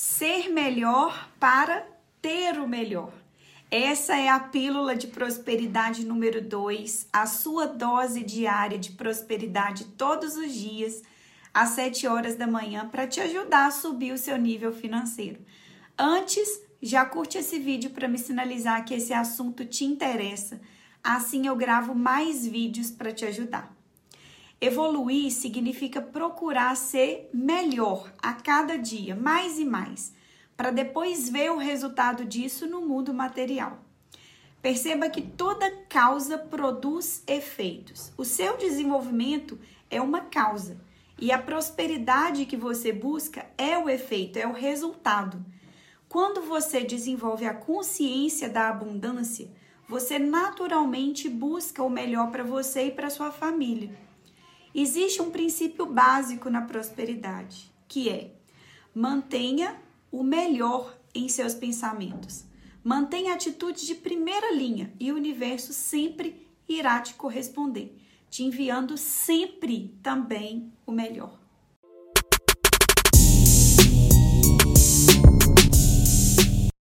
ser melhor para ter o melhor. Essa é a pílula de prosperidade número 2, a sua dose diária de prosperidade todos os dias, às 7 horas da manhã, para te ajudar a subir o seu nível financeiro. Antes, já curte esse vídeo para me sinalizar que esse assunto te interessa. Assim eu gravo mais vídeos para te ajudar. Evoluir significa procurar ser melhor a cada dia, mais e mais, para depois ver o resultado disso no mundo material. Perceba que toda causa produz efeitos. O seu desenvolvimento é uma causa e a prosperidade que você busca é o efeito, é o resultado. Quando você desenvolve a consciência da abundância, você naturalmente busca o melhor para você e para sua família. Existe um princípio básico na prosperidade, que é mantenha o melhor em seus pensamentos. Mantenha atitude de primeira linha e o universo sempre irá te corresponder, te enviando sempre também o melhor.